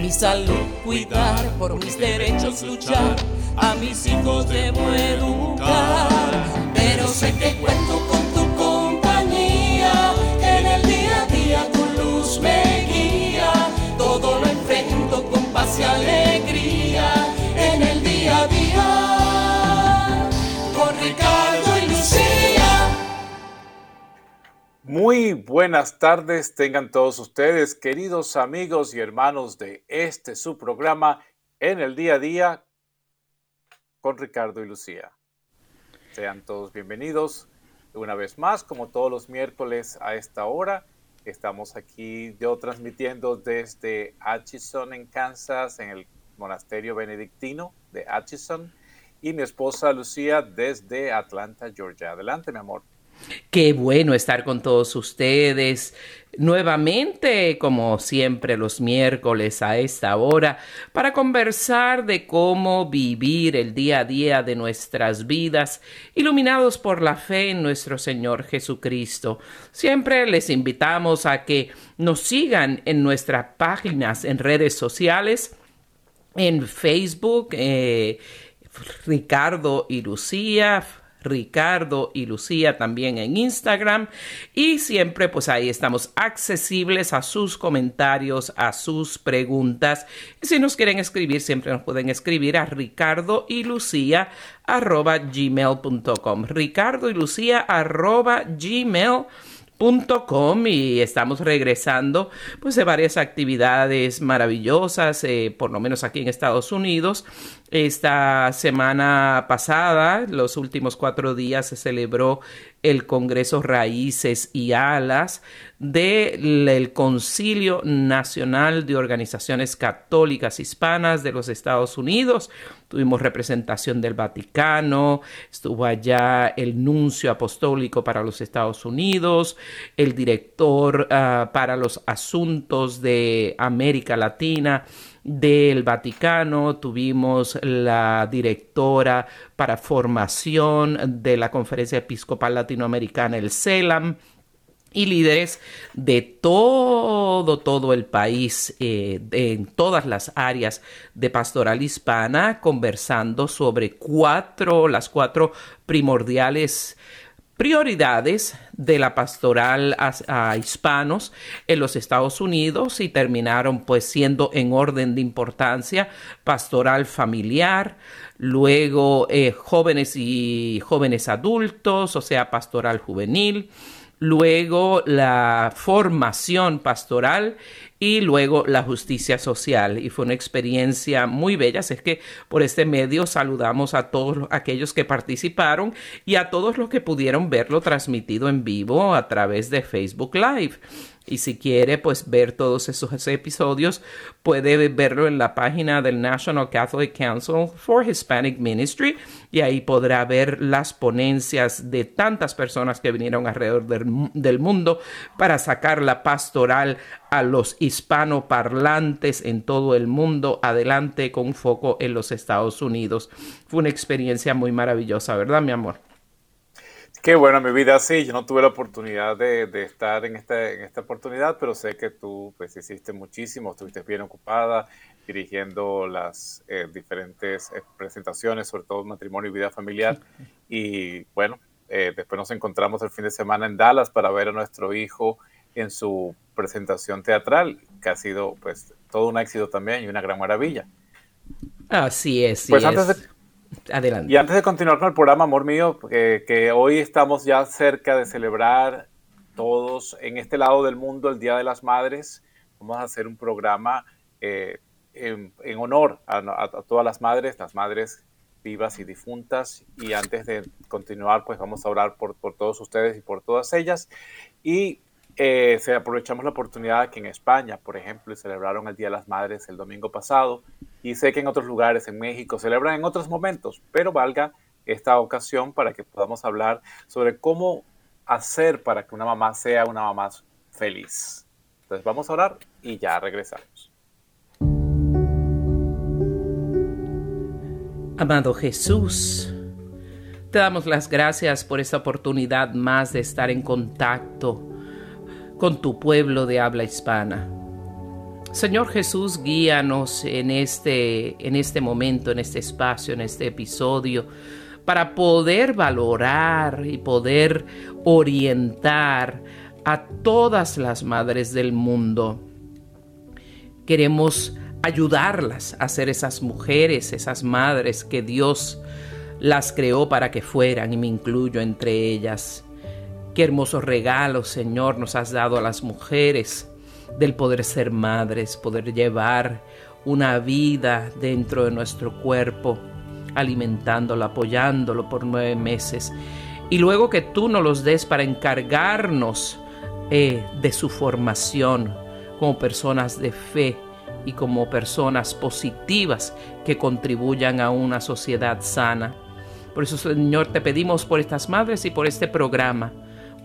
Mi salud cuidar, por mis derechos luchar, a mis hijos debo educar. Pero sé que cuento con tu compañía, en el día a día tu luz me Muy buenas tardes tengan todos ustedes, queridos amigos y hermanos de este su programa en el día a día con Ricardo y Lucía. Sean todos bienvenidos una vez más, como todos los miércoles a esta hora. Estamos aquí yo transmitiendo desde Atchison en Kansas, en el monasterio benedictino de Atchison, y mi esposa Lucía desde Atlanta, Georgia. Adelante, mi amor. Qué bueno estar con todos ustedes nuevamente, como siempre, los miércoles a esta hora, para conversar de cómo vivir el día a día de nuestras vidas, iluminados por la fe en nuestro Señor Jesucristo. Siempre les invitamos a que nos sigan en nuestras páginas en redes sociales, en Facebook, eh, Ricardo y Lucía, Ricardo y Lucía también en Instagram. Y siempre pues ahí estamos accesibles a sus comentarios, a sus preguntas. Y si nos quieren escribir siempre nos pueden escribir a ricardo y lucía arroba gmail.com ricardo y lucía arroba gmail.com y estamos regresando pues de varias actividades maravillosas eh, por lo menos aquí en Estados Unidos. Esta semana pasada los últimos cuatro días se celebró el Congreso Raíces y Alas del Concilio Nacional de Organizaciones Católicas Hispanas de los Estados Unidos. Tuvimos representación del Vaticano, estuvo allá el nuncio apostólico para los Estados Unidos, el director uh, para los asuntos de América Latina del Vaticano, tuvimos la directora para formación de la Conferencia Episcopal Latinoamericana, el CELAM, y líderes de todo, todo el país, eh, en todas las áreas de pastoral hispana, conversando sobre cuatro, las cuatro primordiales prioridades de la pastoral a, hispanos en los Estados Unidos y terminaron pues siendo en orden de importancia pastoral familiar, luego eh, jóvenes y jóvenes adultos, o sea, pastoral juvenil, luego la formación pastoral y luego la justicia social. Y fue una experiencia muy bella. Así es que por este medio saludamos a todos aquellos que participaron y a todos los que pudieron verlo transmitido en vivo a través de Facebook Live. Y si quiere pues ver todos esos episodios, puede verlo en la página del National Catholic Council for Hispanic Ministry y ahí podrá ver las ponencias de tantas personas que vinieron alrededor del, del mundo para sacar la pastoral a los hispanoparlantes en todo el mundo adelante con foco en los Estados Unidos. Fue una experiencia muy maravillosa, ¿verdad, mi amor? Qué bueno, mi vida sí, yo no tuve la oportunidad de, de estar en esta, en esta oportunidad, pero sé que tú pues hiciste muchísimo, estuviste bien ocupada dirigiendo las eh, diferentes eh, presentaciones, sobre todo matrimonio y vida familiar. Y bueno, eh, después nos encontramos el fin de semana en Dallas para ver a nuestro hijo en su presentación teatral, que ha sido pues todo un éxito también y una gran maravilla. Así es. Pues sí antes es. de, Adelante. Y antes de continuar con el programa, amor mío, eh, que hoy estamos ya cerca de celebrar todos en este lado del mundo el Día de las Madres, vamos a hacer un programa eh, en, en, honor a, a, a, todas las madres, las madres vivas y difuntas. Y antes de continuar, pues vamos a orar por, por todos ustedes y por todas ellas. Y eh, se aprovechamos la oportunidad que en España, por ejemplo, celebraron el Día de las Madres el domingo pasado y sé que en otros lugares, en México, celebran en otros momentos, pero valga esta ocasión para que podamos hablar sobre cómo hacer para que una mamá sea una mamá feliz. Entonces vamos a orar y ya regresamos. Amado Jesús, te damos las gracias por esta oportunidad más de estar en contacto con tu pueblo de habla hispana. Señor Jesús, guíanos en este, en este momento, en este espacio, en este episodio, para poder valorar y poder orientar a todas las madres del mundo. Queremos ayudarlas a ser esas mujeres, esas madres que Dios las creó para que fueran y me incluyo entre ellas. Qué hermosos regalos, Señor, nos has dado a las mujeres del poder ser madres, poder llevar una vida dentro de nuestro cuerpo, alimentándolo, apoyándolo por nueve meses. Y luego que tú nos los des para encargarnos eh, de su formación como personas de fe y como personas positivas que contribuyan a una sociedad sana. Por eso, Señor, te pedimos por estas madres y por este programa,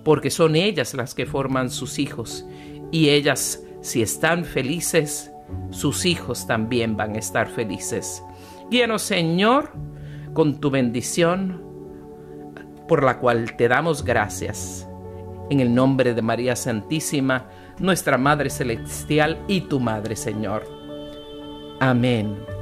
porque son ellas las que forman sus hijos y ellas, si están felices, sus hijos también van a estar felices. Guíanos, Señor, con tu bendición, por la cual te damos gracias. En el nombre de María Santísima, nuestra Madre Celestial y tu Madre, Señor. Amén.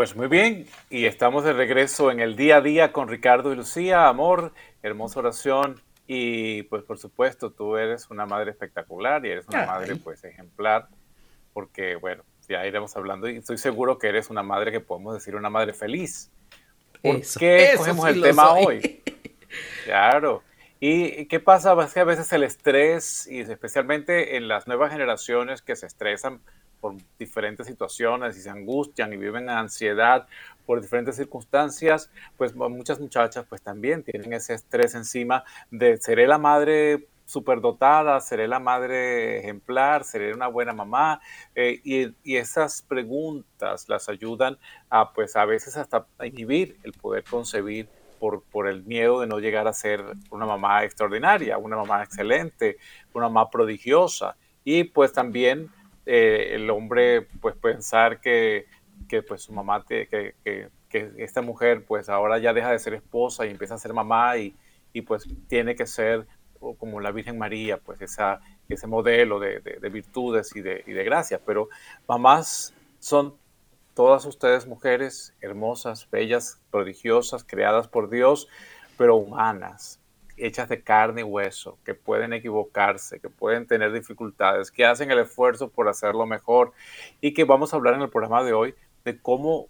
Pues muy bien, y estamos de regreso en el día a día con Ricardo y Lucía. Amor, hermosa oración. Y pues por supuesto, tú eres una madre espectacular y eres una madre pues ejemplar, porque bueno, ya iremos hablando y estoy seguro que eres una madre que podemos decir una madre feliz. ¿Por qué cogemos el tema hoy? Claro. ¿Y qué pasa? Es que a veces el estrés, y especialmente en las nuevas generaciones que se estresan por diferentes situaciones y se angustian y viven en ansiedad por diferentes circunstancias, pues muchas muchachas pues también tienen ese estrés encima de seré la madre superdotada, seré la madre ejemplar, seré una buena mamá, eh, y, y, esas preguntas las ayudan a, pues a veces hasta inhibir el poder concebir por, por el miedo de no llegar a ser una mamá extraordinaria, una mamá excelente, una mamá prodigiosa, y pues también eh, el hombre pues pensar que, que pues su mamá, que, que, esta mujer pues ahora ya deja de ser esposa y empieza a ser mamá y, y pues tiene que ser como la Virgen María, pues esa, ese modelo de, de, virtudes y de, y de gracias. Pero mamás son todas ustedes mujeres hermosas, bellas, prodigiosas, creadas por Dios, pero humanas, hechas de carne y hueso, que pueden equivocarse, que pueden tener dificultades, que hacen el esfuerzo por hacerlo mejor y que vamos a hablar en el programa de hoy de cómo,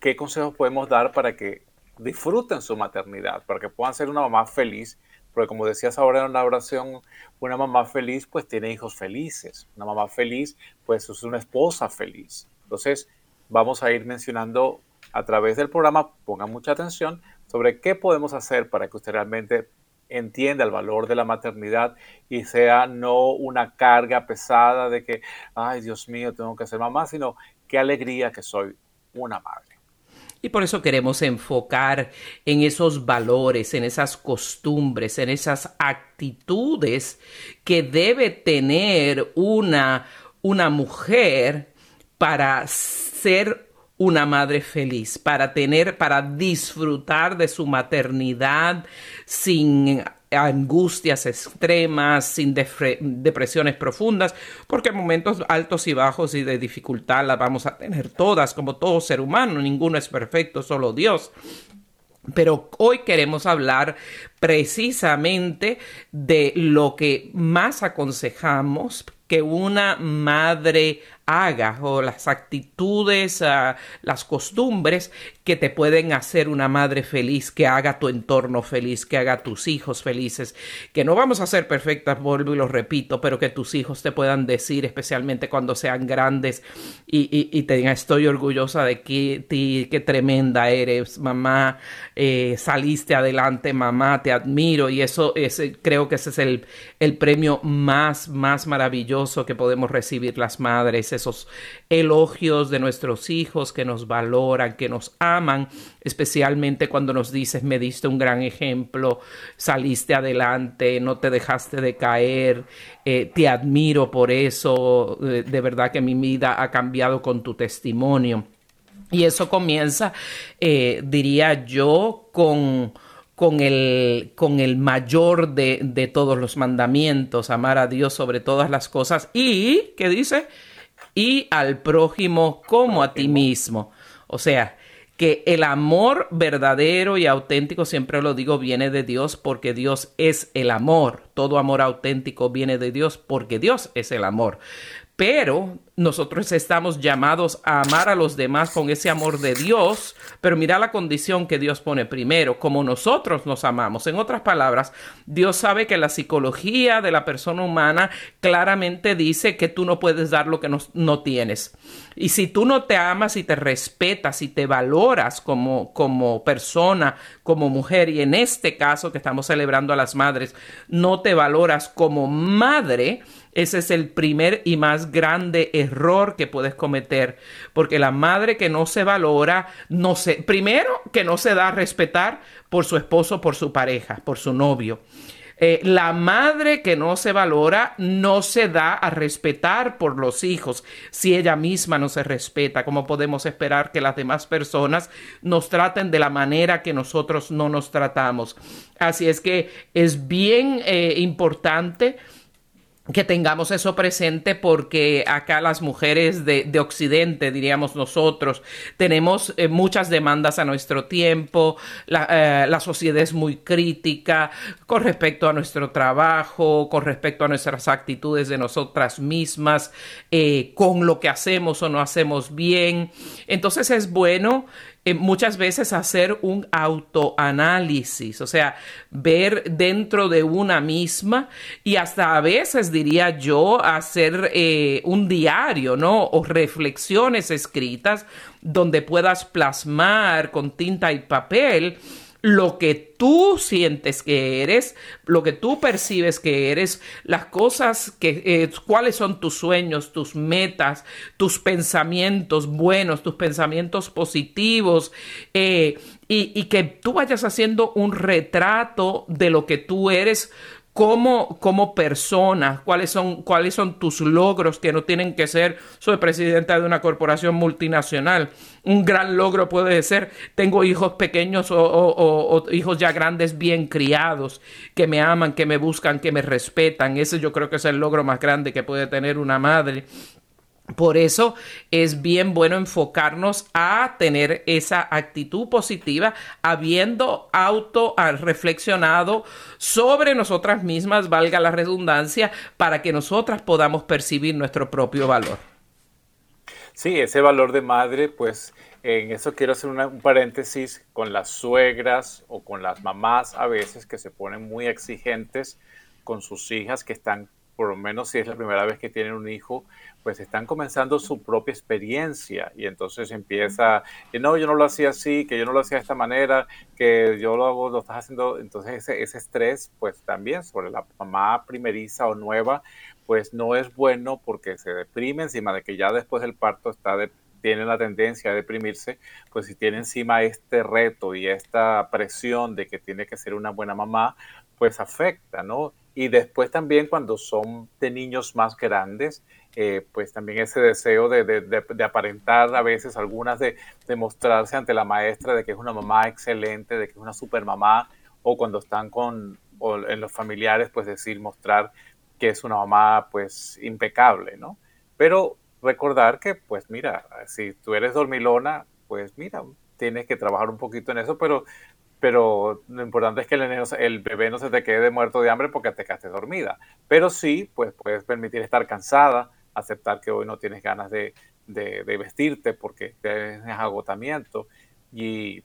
qué consejos podemos dar para que disfruten su maternidad, para que puedan ser una mamá feliz porque como decías ahora en la oración, una mamá feliz pues tiene hijos felices. Una mamá feliz pues es una esposa feliz. Entonces vamos a ir mencionando a través del programa, pongan mucha atención, sobre qué podemos hacer para que usted realmente entienda el valor de la maternidad y sea no una carga pesada de que, ay Dios mío, tengo que ser mamá, sino qué alegría que soy una madre. Y por eso queremos enfocar en esos valores, en esas costumbres, en esas actitudes que debe tener una, una mujer para ser una madre feliz, para tener, para disfrutar de su maternidad sin angustias extremas, sin depresiones profundas, porque momentos altos y bajos y de dificultad las vamos a tener todas, como todo ser humano, ninguno es perfecto, solo Dios. Pero hoy queremos hablar precisamente de lo que más aconsejamos que una madre hagas o las actitudes, ah, las costumbres que te pueden hacer una madre feliz, que haga tu entorno feliz, que haga tus hijos felices, que no vamos a ser perfectas, vuelvo y lo repito, pero que tus hijos te puedan decir, especialmente cuando sean grandes y, y, te digan, estoy orgullosa de ti, qué tremenda eres, mamá, eh, saliste adelante, mamá, te admiro y eso ese, creo que ese es el, el premio más, más maravilloso que podemos recibir las madres, esos elogios de nuestros hijos que nos valoran, que nos aman, especialmente cuando nos dices, me diste un gran ejemplo, saliste adelante, no te dejaste de caer, eh, te admiro por eso, eh, de verdad que mi vida ha cambiado con tu testimonio. Y eso comienza, eh, diría yo, con con el, con el mayor de, de, todos los mandamientos, amar a Dios sobre todas las cosas y, ¿qué dice? Y al prójimo como a ti mismo. O sea, que el amor verdadero y auténtico, siempre lo digo, viene de Dios porque Dios es el amor. Todo amor auténtico viene de Dios porque Dios es el amor. Pero nosotros estamos llamados a amar a los demás con ese amor de Dios, pero mira la condición que Dios pone primero, como nosotros nos amamos. En otras palabras, Dios sabe que la psicología de la persona humana claramente dice que tú no puedes dar lo que no, tienes. Y si tú no te amas y te respetas y te valoras como, como persona, como mujer, y en este caso que estamos celebrando a las madres, no te valoras como madre, ese es el primer y más grande error que puedes cometer, porque la madre que no se valora, no se, primero que no se da a respetar por su esposo, por su pareja, por su novio. Eh, la madre que no se valora no se da a respetar por los hijos si ella misma no se respeta. ¿Cómo podemos esperar que las demás personas nos traten de la manera que nosotros no nos tratamos? Así es que es bien eh, importante que tengamos eso presente porque acá las mujeres de, Occidente, diríamos nosotros, tenemos eh, muchas demandas a nuestro tiempo, eh, la, sociedad es muy crítica con respecto a nuestro trabajo, con respecto a nuestras actitudes de nosotras mismas, eh, con lo que hacemos o no hacemos bien. Entonces es bueno eh, muchas veces hacer un autoanálisis, o sea, ver dentro de una misma y hasta a veces diría yo hacer eh, un diario, ¿no? O reflexiones escritas donde puedas plasmar con tinta y papel lo que tú sientes que eres, lo que tú percibes que eres, las cosas que, eh, cuáles son tus sueños, tus metas, tus pensamientos buenos, tus pensamientos positivos, eh, y, y que tú vayas haciendo un retrato de lo que tú eres como, como persona, cuáles son, cuáles son tus logros que no tienen que ser, soy presidenta de una corporación multinacional. Un gran logro puede ser, tengo hijos pequeños o, o hijos ya grandes bien criados, que me aman, que me buscan, que me respetan. Ese yo creo que es el logro más grande que puede tener una madre. Por eso es bien bueno enfocarnos a tener esa actitud positiva, habiendo auto reflexionado sobre nosotras mismas, valga la redundancia, para que nosotras podamos percibir nuestro propio valor. Sí, ese valor de madre, pues en eso quiero hacer un paréntesis con las suegras o con las mamás a veces que se ponen muy exigentes con sus hijas que están, por lo menos si es la primera vez que tienen un hijo, pues están comenzando su propia experiencia y entonces empieza, que no, yo no lo hacía así, que yo no lo hacía de esta manera, que yo lo hago, lo estás haciendo, entonces ese, ese estrés, pues también sobre la mamá primeriza o nueva, pues no es bueno porque se deprime encima de que ya después del parto está de, tiene la tendencia a deprimirse, pues si tiene encima este reto y esta presión de que tiene que ser una buena mamá, pues afecta, ¿no? Y después también cuando son de niños más grandes, eh, pues también ese deseo de, aparentar a veces algunas de, mostrarse ante la maestra de que es una mamá excelente, de que es una super mamá, o cuando están con, en los familiares, pues decir, mostrar que es una mamá pues impecable, ¿no? Pero recordar que, pues mira, si tú eres dormilona, pues mira, tienes que trabajar un poquito en eso, pero pero lo importante es que el, el, bebé no se te quede muerto de hambre porque te quedaste dormida. Pero sí, pues puedes permitir estar cansada, aceptar que hoy no tienes ganas de, vestirte porque tienes agotamiento y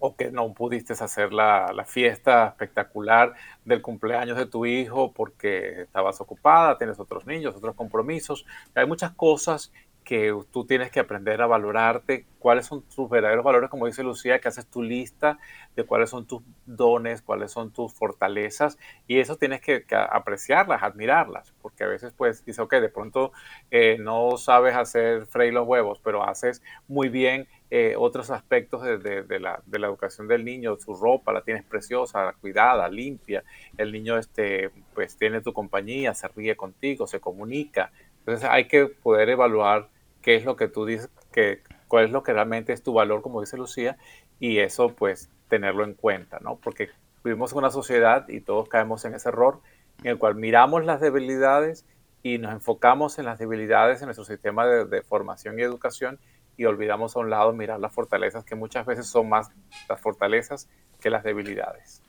o que no pudiste hacer la, fiesta espectacular del cumpleaños de tu hijo porque estabas ocupada, tienes otros niños, otros compromisos. Hay muchas cosas que tú tienes que aprender a valorarte, cuáles son tus verdaderos valores, como dice Lucía, que haces tu lista de cuáles son tus dones, cuáles son tus fortalezas, y eso tienes que, apreciarlas, admirarlas, porque a veces pues dice, ok, de pronto eh, no sabes hacer freír los huevos, pero haces muy bien eh, otros aspectos de, la, educación del niño, su ropa la tienes preciosa, cuidada, limpia, el niño este, pues tiene tu compañía, se ríe contigo, se comunica, entonces hay que poder evaluar qué es lo que tú dices, que, cuál es lo que realmente es tu valor, como dice Lucía, y eso pues tenerlo en cuenta, ¿no? Porque vivimos en una sociedad y todos caemos en ese error en el cual miramos las debilidades y nos enfocamos en las debilidades en nuestro sistema de, formación y educación y olvidamos a un lado mirar las fortalezas que muchas veces son más las fortalezas que las debilidades.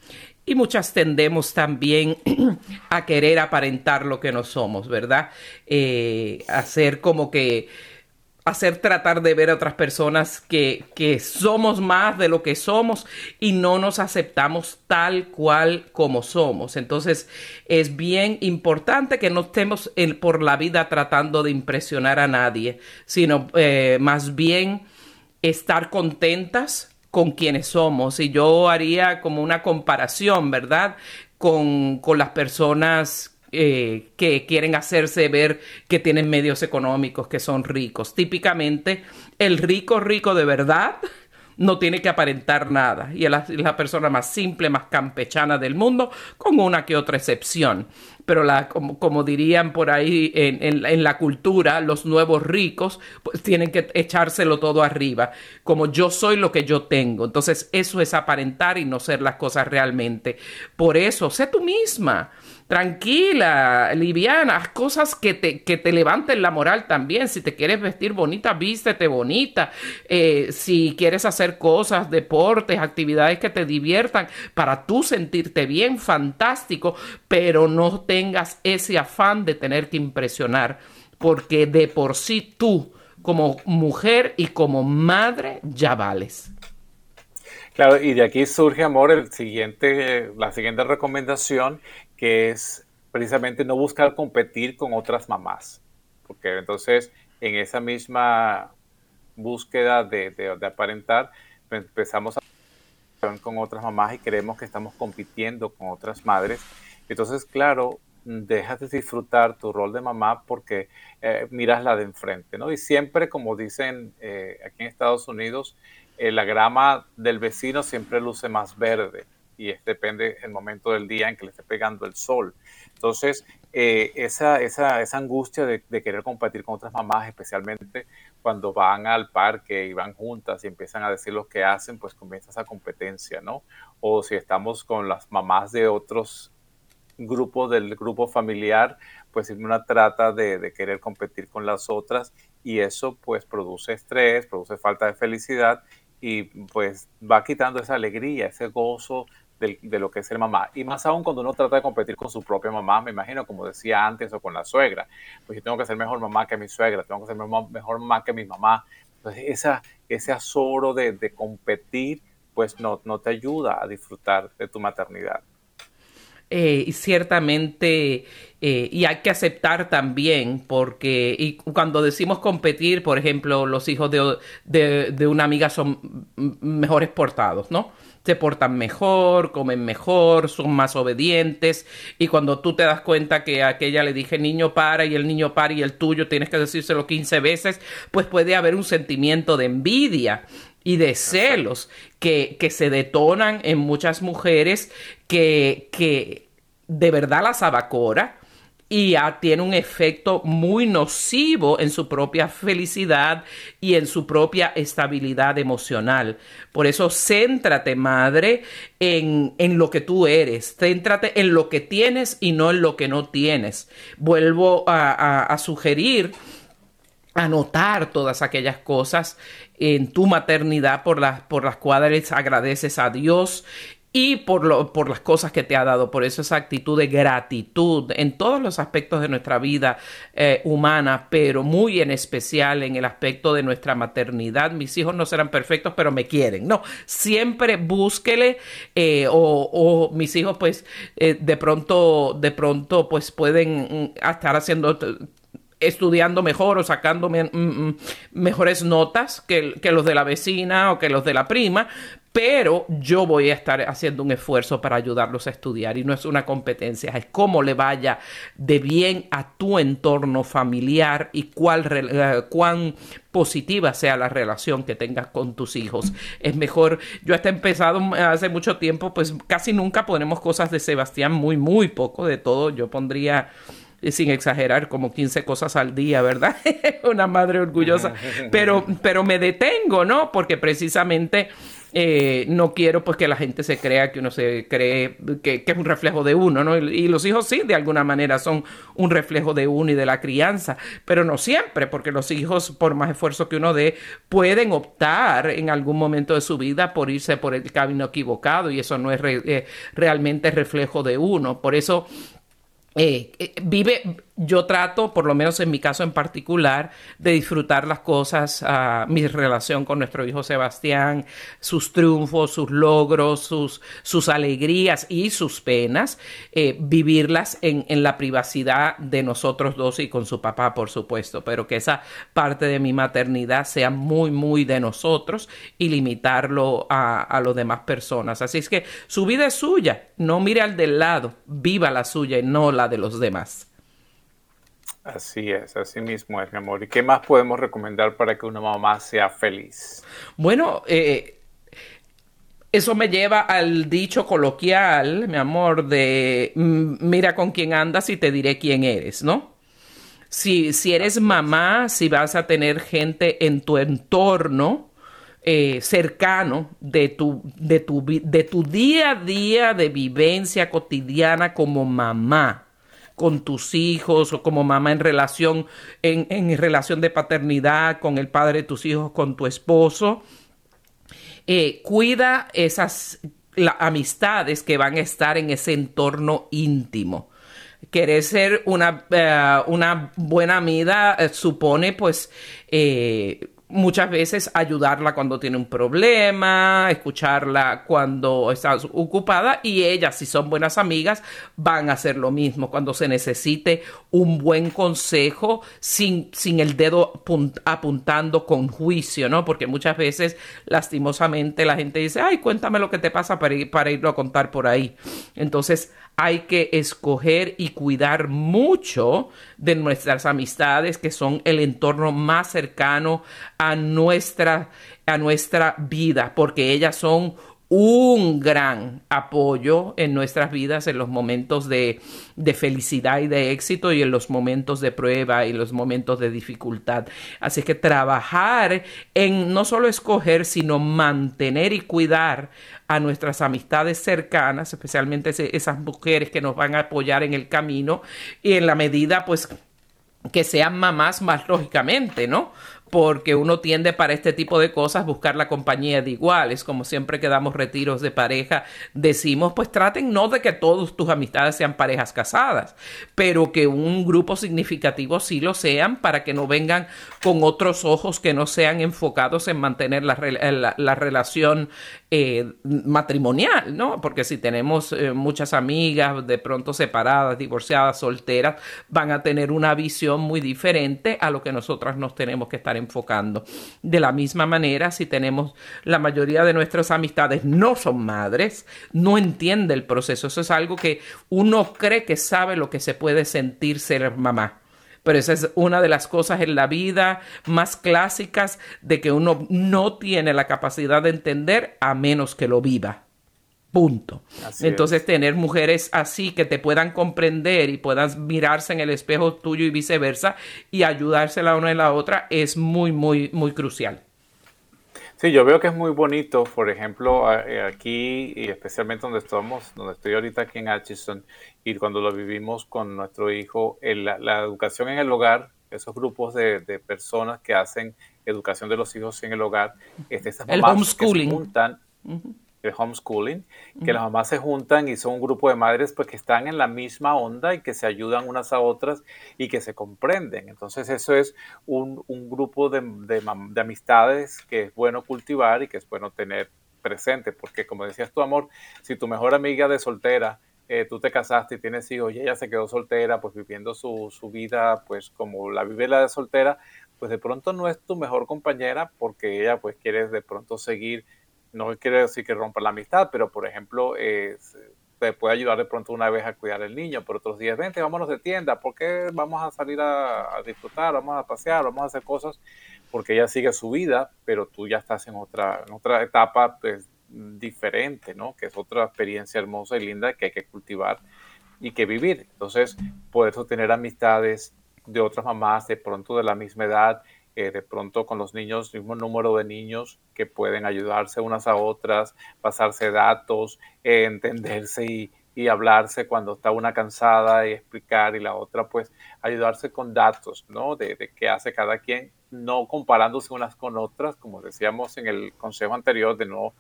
Y muchas tendemos también a querer aparentar lo que no somos, ¿verdad? Eh, hacer como que hacer tratar de ver a otras personas que, que, somos más de lo que somos y no nos aceptamos tal cual como somos. Entonces es bien importante que no estemos por la vida tratando de impresionar a nadie, sino eh, más bien estar contentas con quienes somos. Y yo haría como una comparación, ¿verdad? Con, con las personas eh, que quieren hacerse ver que tienen medios económicos, que son ricos. Típicamente, el rico rico de verdad no tiene que aparentar nada y es la, persona más simple, más campechana del mundo, con una que otra excepción. Pero como, dirían por ahí en, en, la cultura, los nuevos ricos pues, tienen que echárselo todo arriba, como yo soy lo que yo tengo. Entonces eso es aparentar y no ser las cosas realmente. Por eso, sé tú misma tranquila, liviana, cosas que te, que te levanten la moral también. Si te quieres vestir bonita, vístete bonita. Eh, si quieres hacer cosas, deportes, actividades que te diviertan para tú sentirte bien, fantástico, pero no tengas ese afán de tener que impresionar, porque de por sí tú, como mujer y como madre, ya vales. Claro, y de aquí surge, amor, el siguiente, la siguiente recomendación, que es precisamente no buscar competir con otras mamás, porque entonces en esa misma búsqueda de, aparentar, pues, empezamos a con otras mamás y creemos que estamos compitiendo con otras madres. Entonces, claro, dejas de disfrutar tu rol de mamá porque eh, miras la de enfrente, ¿no? Y siempre, como dicen eh, aquí en Estados Unidos, eh, la grama del vecino siempre luce más verde y es, depende el momento del día en que le esté pegando el sol. Entonces, eh, esa, esa, esa, angustia de, querer compartir con otras mamás, especialmente cuando van al parque y van juntas y empiezan a decir lo que hacen, pues comienza esa competencia, ¿no? O si estamos con las mamás de otros grupos del grupo familiar, pues una trata de, de querer competir con las otras y eso pues produce estrés, produce falta de felicidad y pues va quitando esa alegría, ese gozo de, lo que es ser mamá. Y más aún cuando uno trata de competir con su propia mamá, me imagino, como decía antes, o con la suegra. Pues yo tengo que ser mejor mamá que mi suegra, tengo que ser mejor, mamá que mi mamá. Entonces esa, ese azoro de, de competir, pues no, no te ayuda a disfrutar de tu maternidad. Eh, y ciertamente, eh, y hay que aceptar también, porque y cuando decimos competir, por ejemplo, los hijos de, de, de una amiga son mejores portados, ¿no? Se portan mejor, comen mejor, son más obedientes. Y cuando tú te das cuenta que a aquella le dije niño para y el niño para y el tuyo tienes que decírselo 15 veces, pues puede haber un sentimiento de envidia y de celos que, que se detonan en muchas mujeres que, que de verdad las abacora y tiene un efecto muy nocivo en su propia felicidad y en su propia estabilidad emocional. Por eso, céntrate, madre, en, en lo que tú eres, céntrate en lo que tienes y no en lo que no tienes. Vuelvo a, a sugerir anotar todas aquellas cosas en tu maternidad por las, por las cuales agradeces a Dios y por, lo, por las cosas que te ha dado. Por eso esa actitud de gratitud en todos los aspectos de nuestra vida eh, humana, pero muy en especial en el aspecto de nuestra maternidad. Mis hijos no serán perfectos, pero me quieren. No, siempre búsquele eh, o, mis hijos pues eh, de pronto, de pronto pues pueden mm, estar haciendo estudiando mejor o sacando mm, mm, mejores notas que, que, los de la vecina o que los de la prima, pero yo voy a estar haciendo un esfuerzo para ayudarlos a estudiar y no es una competencia, es cómo le vaya de bien a tu entorno familiar y cuál, eh, cuán positiva sea la relación que tengas con tus hijos. Es mejor, yo hasta he empezado hace mucho tiempo, pues casi nunca ponemos cosas de Sebastián, muy, muy poco de todo, yo pondría sin exagerar, como 15 cosas al día, ¿verdad? Una madre orgullosa. Pero, pero me detengo, ¿no? Porque precisamente eh, no quiero pues que la gente se crea que uno se cree que, es un reflejo de uno, ¿no? Y, los hijos sí, de alguna manera son un reflejo de uno y de la crianza, pero no siempre, porque los hijos, por más esfuerzo que uno dé, pueden optar en algún momento de su vida por irse por el camino equivocado y eso no es eh, realmente reflejo de uno. Por eso eh, vive, yo trato, por lo menos en mi caso en particular, de disfrutar las cosas, uh, mi relación con nuestro hijo Sebastián, sus triunfos, sus logros, sus, sus alegrías y sus penas, eh, vivirlas en, en, la privacidad de nosotros dos y con su papá, por supuesto, pero que esa parte de mi maternidad sea muy, muy de nosotros y limitarlo a, a las demás personas. Así es que su vida es suya, no mire al del lado, viva la suya y no la de los demás. Así es, así mismo es, mi amor. ¿Y qué más podemos recomendar para que una mamá sea feliz? Bueno, eh, eso me lleva al dicho coloquial, mi amor, de mm, mira con quién andas y te diré quién eres, ¿no? Si, si eres mamá, si vas a tener gente en tu entorno, eh, cercano de tu, de, tu, de tu día a día de vivencia cotidiana como mamá con tus hijos o como mamá en relación, en, en relación de paternidad con el padre de tus hijos, con tu esposo. Eh, cuida esas amistades que van a estar en ese entorno íntimo. Querer ser una, eh, una buena amiga eh, supone pues muchas veces ayudarla cuando tiene un problema, escucharla cuando está ocupada y ellas, si son buenas amigas, van a hacer lo mismo cuando se necesite un buen consejo sin, sin el dedo apuntando con juicio, ¿no? Porque muchas veces, lastimosamente, la gente dice, ay, cuéntame lo que te pasa para, para irlo a contar por ahí. Entonces, hay que escoger y cuidar mucho de nuestras amistades que son el entorno más cercano a nuestra, a nuestra vida, porque ellas son un gran apoyo en nuestras vidas en los momentos de, de, felicidad y de éxito y en los momentos de prueba y los momentos de dificultad. Así que trabajar en no solo escoger, sino mantener y cuidar a nuestras amistades cercanas, especialmente esas mujeres que nos van a apoyar en el camino y en la medida pues que sean mamás más lógicamente, ¿no? Porque uno tiende para este tipo de cosas buscar la compañía de iguales, como siempre que damos retiros de pareja, decimos, pues traten no de que todos tus amistades sean parejas casadas, pero que un grupo significativo sí lo sean para que no vengan con otros ojos que no sean enfocados en mantener la, la, relación eh, matrimonial, ¿no? Porque si tenemos eh, muchas amigas de pronto separadas, divorciadas, solteras, van a tener una visión muy diferente a lo que nosotras nos tenemos que estar enfocando. De la misma manera, si tenemos la mayoría de nuestras amistades no son madres, no entiende el proceso. Eso es algo que uno cree que sabe lo que se puede sentir ser mamá. Pero esa es una de las cosas en la vida más clásicas de que uno no tiene la capacidad de entender a menos que lo viva. Punto. Entonces, tener mujeres así que te puedan comprender y puedan mirarse en el espejo tuyo y viceversa y ayudarse la una y la otra es muy, muy, muy crucial. Sí, yo veo que es muy bonito, por ejemplo, eh, aquí y especialmente donde estamos, donde estoy ahorita aquí en Atchison y cuando lo vivimos con nuestro hijo, la, educación en el hogar, esos grupos de, personas que hacen educación de los hijos en el hogar, este, el homeschooling. El homeschooling, que las mamás se juntan y son un grupo de madres pues, que están en la misma onda y que se ayudan unas a otras y que se comprenden. Entonces eso es un, grupo de, de, amistades que es bueno cultivar y que es bueno tener presente, porque como decías tu amor, si tu mejor amiga de soltera, eh, tú te casaste y tienes hijos y ella se quedó soltera, pues viviendo su, su vida pues como la vive la de soltera, pues de pronto no es tu mejor compañera porque ella pues quiere de pronto seguir no quiere decir que rompa la amistad, pero por ejemplo, te puede ayudar de pronto una vez a cuidar el niño, por otros días, vente, vámonos de tienda, porque vamos a salir a, disfrutar, vamos a pasear, vamos a hacer cosas, porque ella sigue su vida, pero tú ya estás en otra, en otra etapa pues, diferente, ¿no? Que es otra experiencia hermosa y linda que hay que cultivar y que vivir. Entonces, poder tener amistades de otras mamás de pronto de la misma edad, de pronto con los niños, mismo número de niños que pueden ayudarse unas a otras, pasarse datos, eh, entenderse y, hablarse cuando está una cansada y explicar y la otra pues ayudarse con datos, ¿no? De, de qué hace cada quien, no comparándose unas con otras, como decíamos en el consejo anterior, de no,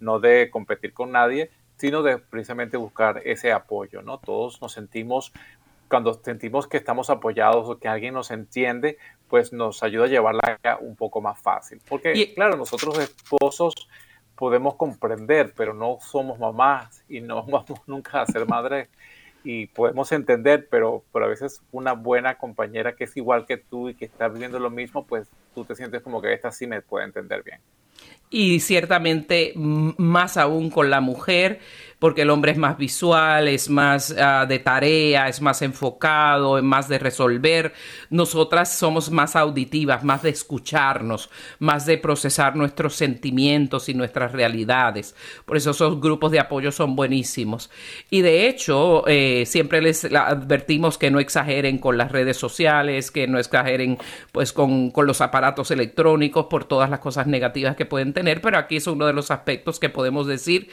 no de competir con nadie, sino de precisamente buscar ese apoyo, ¿no? Todos nos sentimos cuando sentimos que estamos apoyados o que alguien nos entiende, pues nos ayuda a llevarla un poco más fácil. Porque, claro, nosotros esposos podemos comprender, pero no somos mamás y no vamos nunca a ser madres y podemos entender, pero, pero a veces una buena compañera que es igual que tú y que está viviendo lo mismo, pues tú te sientes como que esta sí me puede entender bien. Y ciertamente más aún con la mujer, porque el hombre es más visual, es más ah, de tarea, es más enfocado, es más de resolver. Nosotras somos más auditivas, más de escucharnos, más de procesar nuestros sentimientos y nuestras realidades. Por eso esos grupos de apoyo son buenísimos. Y de hecho, eh, siempre les advertimos que no exageren con las redes sociales, que no exageren pues con, con los aparatos electrónicos por todas las cosas negativas que pueden tener, pero aquí es uno de los aspectos que podemos decir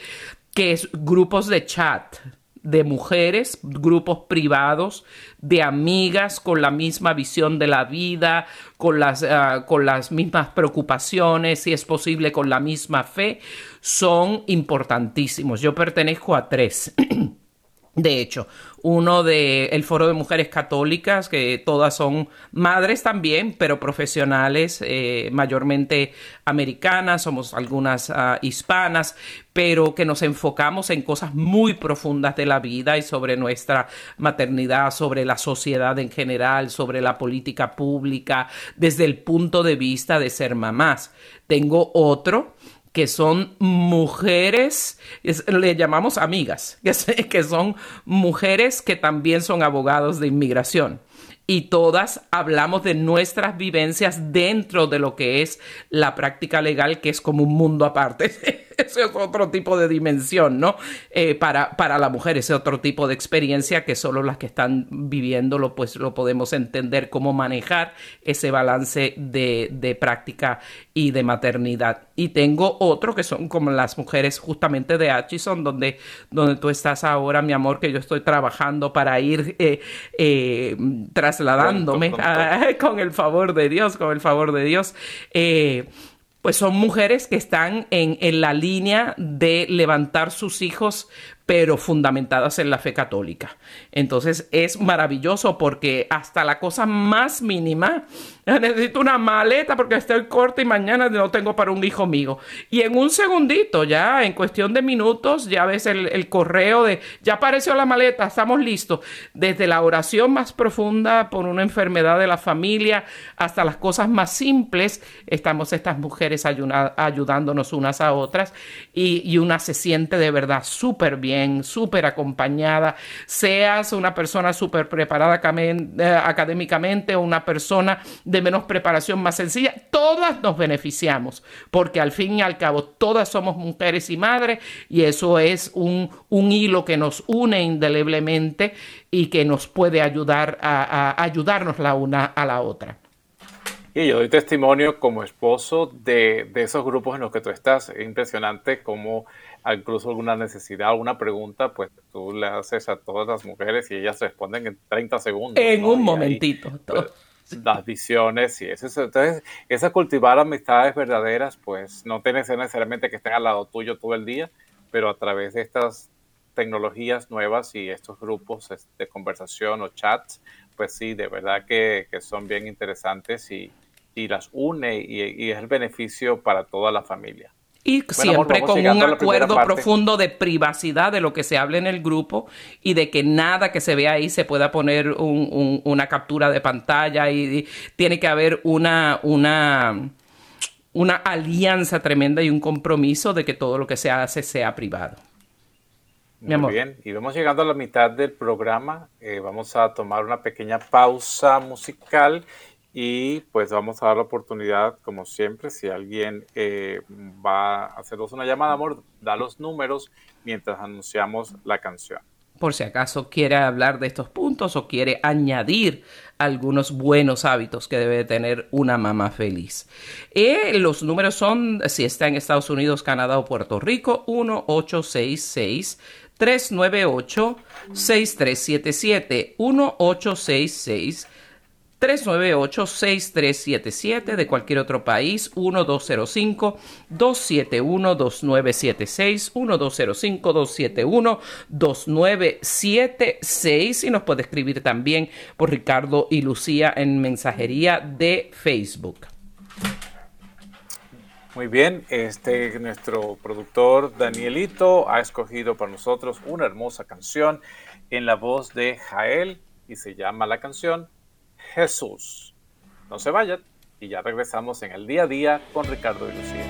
que es grupos de chat de mujeres, grupos privados, de amigas con la misma visión de la vida, con las, ah, con las mismas preocupaciones, si es posible, con la misma fe, son importantísimos. Yo pertenezco a tres. De hecho, uno del el Foro de Mujeres Católicas, que todas son madres también, pero profesionales, eh, mayormente americanas, somos algunas ah, hispanas, pero que nos enfocamos en cosas muy profundas de la vida y sobre nuestra maternidad, sobre la sociedad en general, sobre la política pública, desde el punto de vista de ser mamás. Tengo otro que son mujeres, le llamamos amigas, que, son mujeres que también son abogados de inmigración y todas hablamos de nuestras vivencias dentro de lo que es la práctica legal, que es como un mundo aparte. ese es otro tipo de dimensión, ¿no? Eh, para, para la mujer, ese otro tipo de experiencia que solo las que están viviéndolo, pues lo podemos entender cómo manejar ese balance de, de práctica y de maternidad. Y tengo otro que son como las mujeres justamente de Atchison, donde, donde tú estás ahora, mi amor, que yo estoy trabajando para ir eh, eh, trasladándome con el favor de Dios, con el favor de Dios pues son mujeres que están en, en, la línea de levantar sus hijos pero fundamentadas en la fe católica. Entonces es maravilloso porque hasta la cosa más mínima, necesito una maleta porque estoy corta y mañana no tengo para un hijo mío. Y en un segundito, ya en cuestión de minutos, ya ves el, correo de, ya apareció la maleta, estamos listos. Desde la oración más profunda por una enfermedad de la familia hasta las cosas más simples, estamos estas mujeres ayudándonos unas a otras y, y una se siente de verdad súper bien súper acompañada, seas una persona súper preparada eh, académicamente o una persona de menos preparación más sencilla, todas nos beneficiamos, porque al fin y al cabo todas somos mujeres y madres y eso es un, un hilo que nos une indeleblemente y que nos puede ayudar a, ayudarnos la una a la otra. Y yo doy testimonio como esposo de, de, esos grupos en los que tú estás. Es impresionante cómo incluso alguna necesidad, alguna pregunta, pues tú le haces a todas las mujeres y ellas responden en 30 segundos. En un momentito. Pues, las visiones y eso. Entonces, esa cultivar amistades verdaderas, pues no tiene que ser necesariamente que estén al lado tuyo todo el día, pero a través de estas tecnologías nuevas y estos grupos de conversación o chats, pues sí, de verdad que, son bien interesantes y, las une y, es el beneficio para toda la familia. Y siempre con un acuerdo profundo de privacidad de lo que se habla en el grupo y de que nada que se vea ahí se pueda poner una captura de pantalla y, tiene que haber una, una, una alianza tremenda y un compromiso de que todo lo que se hace sea privado. Muy bien, y vamos llegando a la mitad del programa. Eh, vamos a tomar una pequeña pausa musical y pues vamos a dar la oportunidad, como siempre, si alguien eh, va a hacernos una llamada, amor, da los números mientras anunciamos la canción. Por si acaso quiere hablar de estos puntos o quiere añadir algunos buenos hábitos que debe tener una mamá feliz. Eh, los números son, si está en Estados Unidos, Canadá o Puerto Rico, 1866 398 6377 1866 398-6377 de cualquier otro país, 1205-271-2976, 1205-271-2976 y nos puede escribir también por Ricardo y Lucía en mensajería de Facebook. Muy bien, este nuestro productor Danielito ha escogido para nosotros una hermosa canción en la voz de Jael y se llama la canción Jesús. No se vayan y ya regresamos en el día a día con Ricardo y Lucía.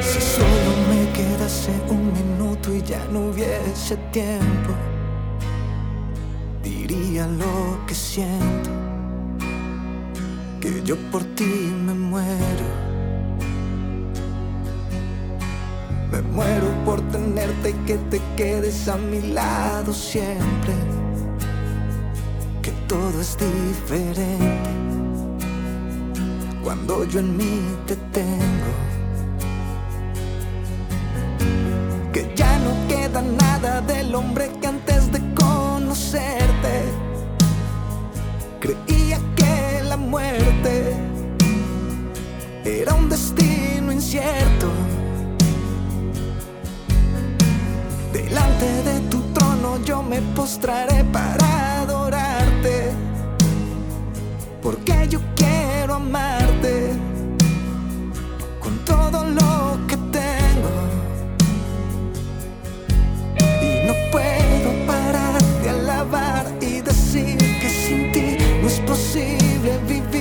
Si solo me quedase un minuto y ya no hubiese tiempo, diría lo que siento que yo por ti me muero. Me muero por tenerte y que te quedes a mi lado siempre. Que todo es diferente cuando yo en mí te tengo. Que ya no queda nada del hombre que antes de conocerte creía que Delante de tu trono yo me postraré para adorarte, porque yo quiero amarte con todo lo que tengo. Y no puedo parar de alabar y decir que sin ti no es posible vivir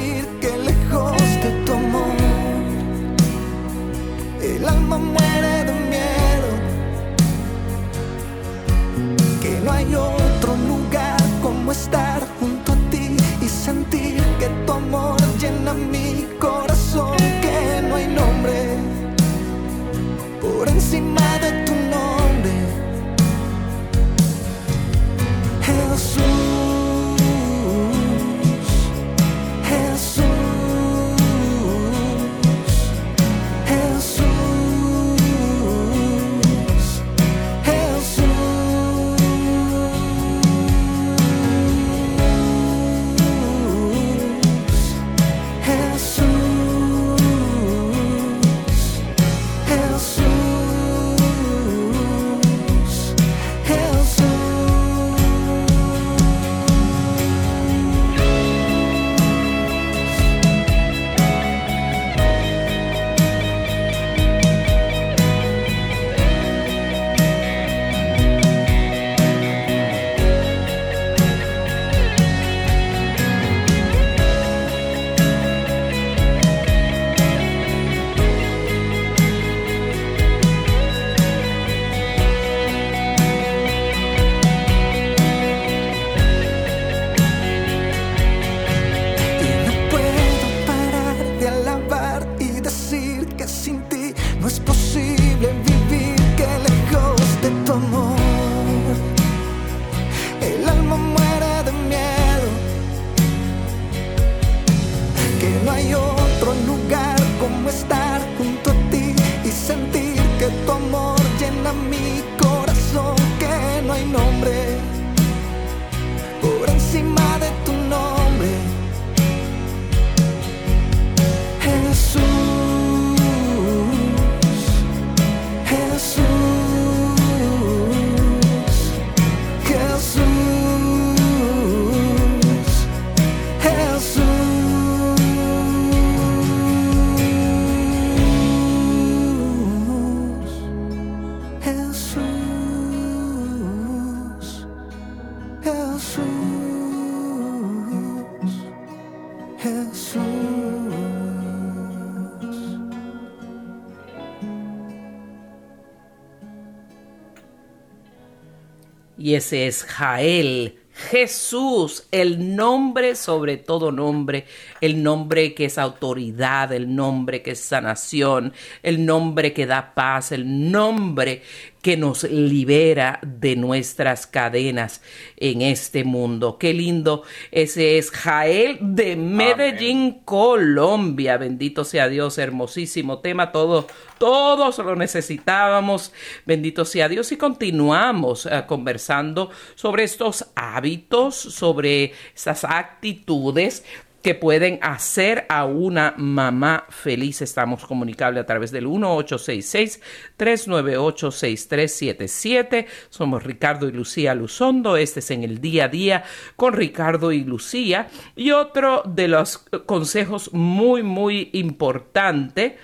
es Jael. Jesús, el nombre sobre todo nombre, el nombre que es autoridad, el nombre que es sanación, el nombre que da paz, el nombre que nos libera de nuestras cadenas en este mundo. Qué lindo. Ese es Jael de Medellín, Colombia. Bendito sea Dios, hermosísimo tema. Todo, todos lo necesitábamos. Bendito sea Dios. Y continuamos eh, conversando sobre estos hábitos, sobre esas actitudes que pueden hacer a una mamá feliz. Estamos comunicables a través del 1866-398-6377. Somos Ricardo y Lucía Luzondo. Este es en el día a día con Ricardo y Lucía. Y otro de los consejos muy, muy importante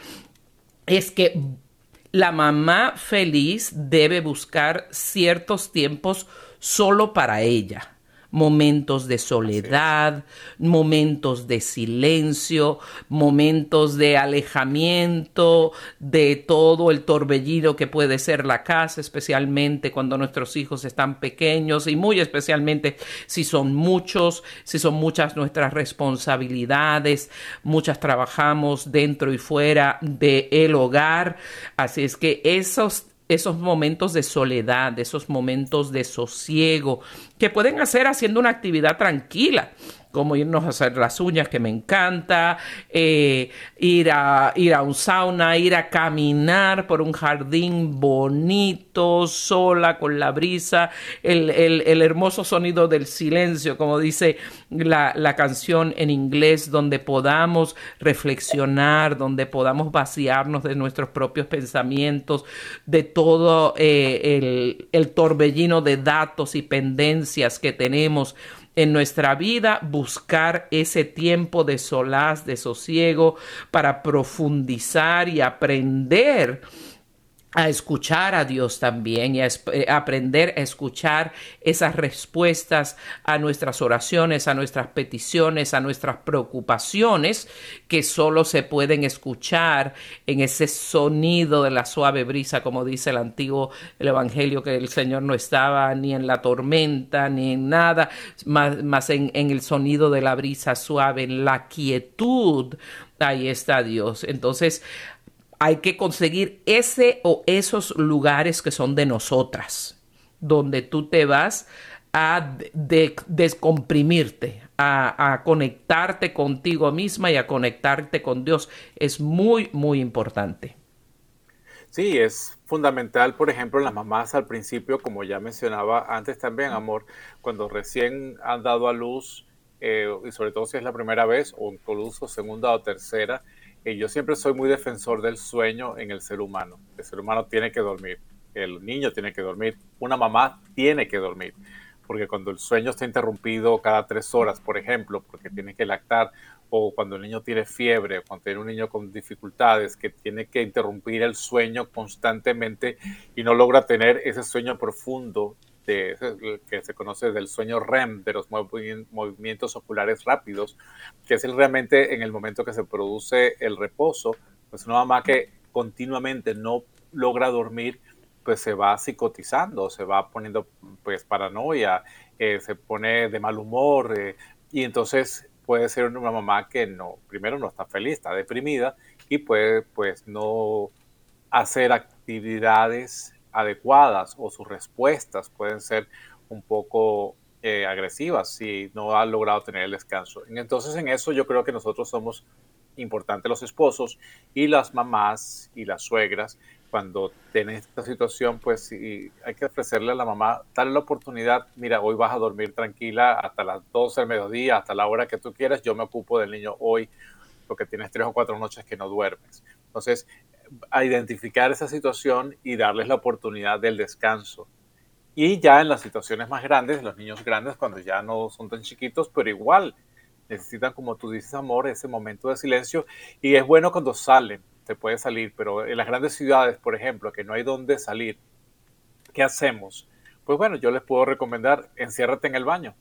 es que la mamá feliz debe buscar ciertos tiempos solo para ella momentos de soledad, momentos de silencio, momentos de alejamiento de todo el torbellino que puede ser la casa, especialmente cuando nuestros hijos están pequeños y muy especialmente si son muchos, si son muchas nuestras responsabilidades, muchas trabajamos dentro y fuera del el hogar, así es que esos esos momentos de soledad, esos momentos de sosiego, que pueden hacer haciendo una actividad tranquila como irnos a hacer las uñas, que me encanta, eh, ir, a, ir a un sauna, ir a caminar por un jardín bonito, sola, con la brisa, el, hermoso sonido del silencio, como dice la, la, canción en inglés, donde podamos reflexionar, donde podamos vaciarnos de nuestros propios pensamientos, de todo eh, el, el torbellino de datos y pendencias que tenemos en nuestra vida buscar ese tiempo de solaz, de sosiego, para profundizar y aprender a escuchar a Dios también y a eh, aprender a escuchar esas respuestas a nuestras oraciones, a nuestras peticiones, a nuestras preocupaciones que solo se pueden escuchar en ese sonido de la suave brisa, como dice el antiguo el Evangelio, que el Señor no estaba ni en la tormenta ni en nada, más, en, en el sonido de la brisa suave, en la quietud. Ahí está Dios. Entonces, hay que conseguir ese o esos lugares que son de nosotras, donde tú te vas a descomprimirte, a, conectarte contigo misma y a conectarte con Dios. Es muy, muy importante. Sí, es fundamental, por ejemplo, las mamás al principio, como ya mencionaba antes también, amor, cuando recién han dado a luz, eh, y sobre todo si es la primera vez, o incluso segunda o tercera, yo siempre soy muy defensor del sueño en el ser humano. El ser humano tiene que dormir, el niño tiene que dormir, una mamá tiene que dormir, porque cuando el sueño está interrumpido cada tres horas, por ejemplo, porque tiene que lactar, o cuando el niño tiene fiebre, o cuando tiene un niño con dificultades, que tiene que interrumpir el sueño constantemente y no logra tener ese sueño profundo que se conoce del sueño REM, de los movimientos oculares rápidos, que es el, realmente en el momento que se produce el reposo, pues una mamá que continuamente no logra dormir, pues se va psicotizando, se va poniendo pues paranoia, eh, se pone de mal humor eh, y entonces puede ser una mamá que no, primero no está feliz, está deprimida y puede pues no hacer actividades adecuadas o sus respuestas pueden ser un poco eh, agresivas si no ha logrado tener el descanso. Entonces en eso yo creo que nosotros somos importantes los esposos y las mamás y las suegras cuando tienen esta situación, pues hay que ofrecerle a la mamá, darle la oportunidad, mira, hoy vas a dormir tranquila hasta las 12 del mediodía, hasta la hora que tú quieras, yo me ocupo del niño hoy, porque tienes tres o cuatro noches que no duermes. Entonces, a identificar esa situación y darles la oportunidad del descanso. Y ya en las situaciones más grandes, los niños grandes, cuando ya no son tan chiquitos, pero igual necesitan, como tú dices, amor, ese momento de silencio. Y es bueno cuando salen, se puede salir, pero en las grandes ciudades, por ejemplo, que no hay dónde salir, ¿qué hacemos? Pues bueno, yo les puedo recomendar, enciérrate en el baño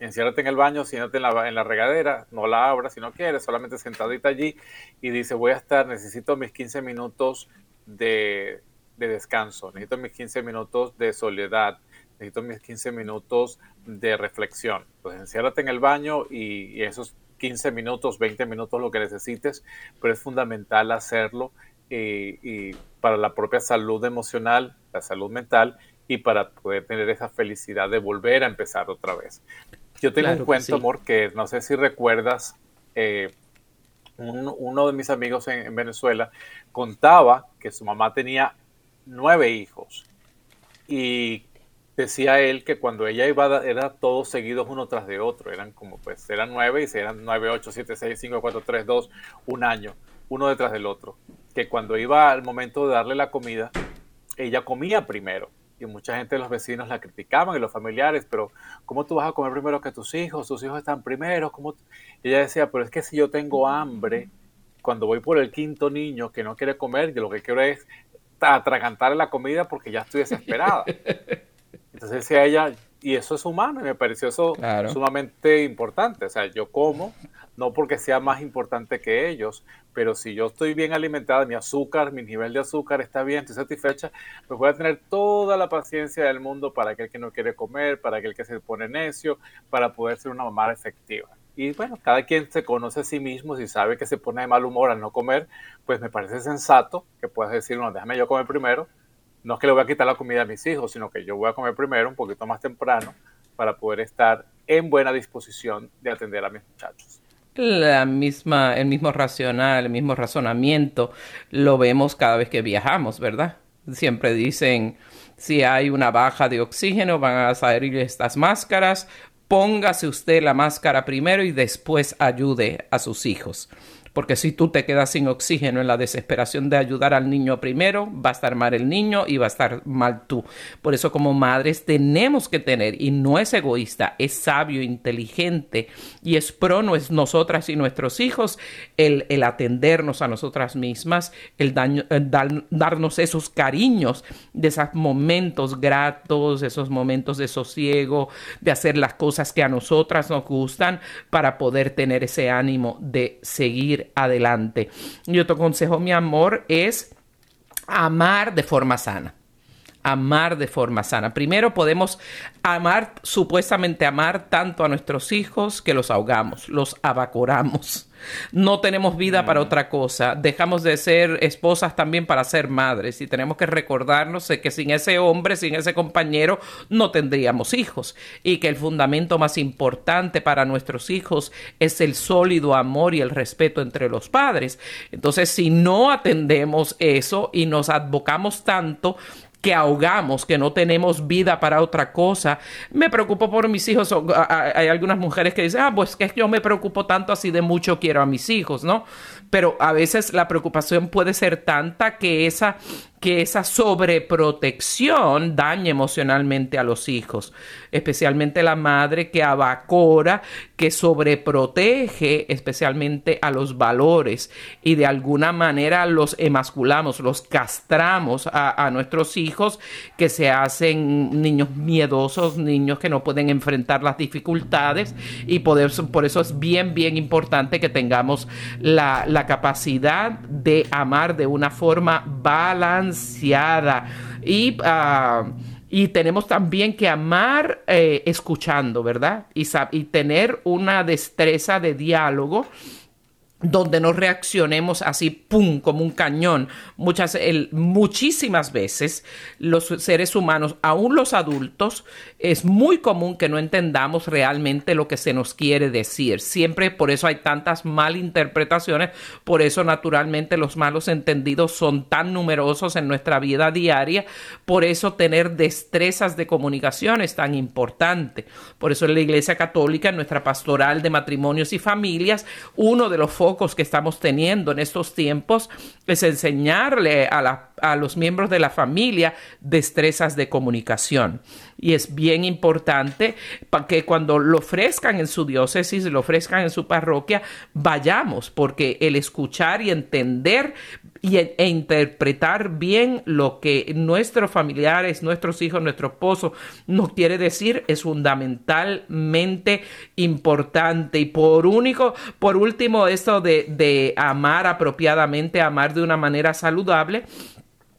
enciérrate en el baño, siéntate en la, en la regadera, no la abras si no quieres, solamente sentadita allí y dice, voy a estar, necesito mis 15 minutos de, de descanso, necesito mis 15 minutos de soledad, necesito mis 15 minutos de reflexión. Pues enciérrate en el baño y, esos 15 minutos, 20 minutos, lo que necesites, pero es fundamental hacerlo eh, para la propia salud emocional, la salud mental y para poder tener esa felicidad de volver a empezar otra vez. Yo tengo un cuento, amor, que no sé si recuerdas, eh, uno de mis amigos en, Venezuela contaba que su mamá tenía nueve hijos y decía él que cuando ella iba, era todos seguidos uno tras de otro, eran como pues, eran nueve y eran nueve, ocho, siete, seis, cinco, cuatro, tres, dos, un año, uno detrás del otro. Que cuando iba al momento de darle la comida, ella comía primero y mucha gente de los vecinos la criticaban y los familiares, pero ¿cómo tú vas a comer primero que tus hijos? Tus hijos están primero. ¿cómo? Y ella decía, pero es que si yo tengo hambre, cuando voy por el quinto niño que no quiere comer, yo lo que quiero es atragantar la comida porque ya estoy desesperada. Entonces decía ella, y eso es humano, y me pareció eso sumamente importante. O sea, yo como, no porque sea más importante que ellos, pero si yo estoy bien alimentada, mi azúcar, mi nivel de azúcar está bien, estoy satisfecha, pues voy a tener toda la paciencia del mundo para aquel que no quiere comer, para aquel que se pone necio, para poder ser una mamá efectiva. Y bueno, cada quien se conoce a sí mismo, si sabe que se pone de mal humor al no comer, pues me parece sensato que puedas decir, no, déjame yo comer primero. No es que le voy a quitar la comida a mis hijos, sino que yo voy a comer primero un poquito más temprano para poder estar en buena disposición de atender a mis muchachos la misma, el mismo racional, el mismo razonamiento lo vemos cada vez que viajamos, ¿verdad? Siempre dicen, si hay una baja de oxígeno, van a salir estas máscaras, póngase usted la máscara primero y después ayude a sus hijos porque si tú te quedas sin oxígeno en la desesperación de ayudar al niño primero, va a estar mal el niño y va a estar mal tú. Por eso como madres tenemos que tener, y no es egoísta, es sabio, inteligente y es pro nosotras y nuestros hijos el, el atendernos a nosotras mismas, el, daño, darnos esos cariños de esos momentos gratos, esos momentos de sosiego, de hacer las cosas que a nosotras nos gustan para poder tener ese ánimo de seguir adelante. Y otro consejo, mi amor, es amar de forma sana amar de forma sana. Primero podemos amar, supuestamente amar tanto a nuestros hijos que los ahogamos, los abacoramos. No tenemos vida para mm. otra cosa. Dejamos de ser esposas también para ser madres y tenemos que recordarnos que sin ese hombre, sin ese compañero, no tendríamos hijos y que el fundamento más importante para nuestros hijos es el sólido amor y el respeto entre los padres. Entonces, si no atendemos eso y nos advocamos tanto, que ahogamos, que no tenemos vida para otra cosa. Me preocupo por mis hijos. Hay algunas mujeres que dicen, ah, pues que yo me preocupo tanto así de mucho quiero a mis hijos, ¿no? Pero a veces la preocupación puede ser tanta que esa que esa sobreprotección dañe emocionalmente a los hijos, especialmente la madre que abacora, que sobreprotege especialmente a los valores y de alguna manera los emasculamos, los castramos a, nuestros hijos que se hacen niños miedosos, niños que no pueden enfrentar las dificultades y por eso, por eso es bien, bien importante que tengamos la, la capacidad de amar de una forma balanceada y, ah, y tenemos también que amar eh, escuchando, ¿verdad? Y tener una destreza de diálogo donde no reaccionemos así, ¡pum!, como un cañón. Muchas, muchísimas veces los seres humanos, aún los adultos, es muy común que no entendamos realmente lo que se nos quiere decir. Siempre por eso hay tantas malinterpretaciones, por eso naturalmente los malos entendidos son tan numerosos en nuestra vida diaria, por eso tener destrezas de comunicación es tan importante. Por eso en la Iglesia Católica, en nuestra pastoral de matrimonios y familias, uno de los que estamos teniendo en estos tiempos es enseñarle a, a los miembros de la familia destrezas de comunicación. Y es bien importante para que cuando lo ofrezcan en su diócesis, lo ofrezcan en su parroquia, vayamos, porque el escuchar y entender y, e, interpretar bien lo que nuestros familiares, nuestros hijos, nuestro esposo nos quiere decir es fundamentalmente importante. Y por único, por último, esto de, de amar apropiadamente, amar de una manera saludable,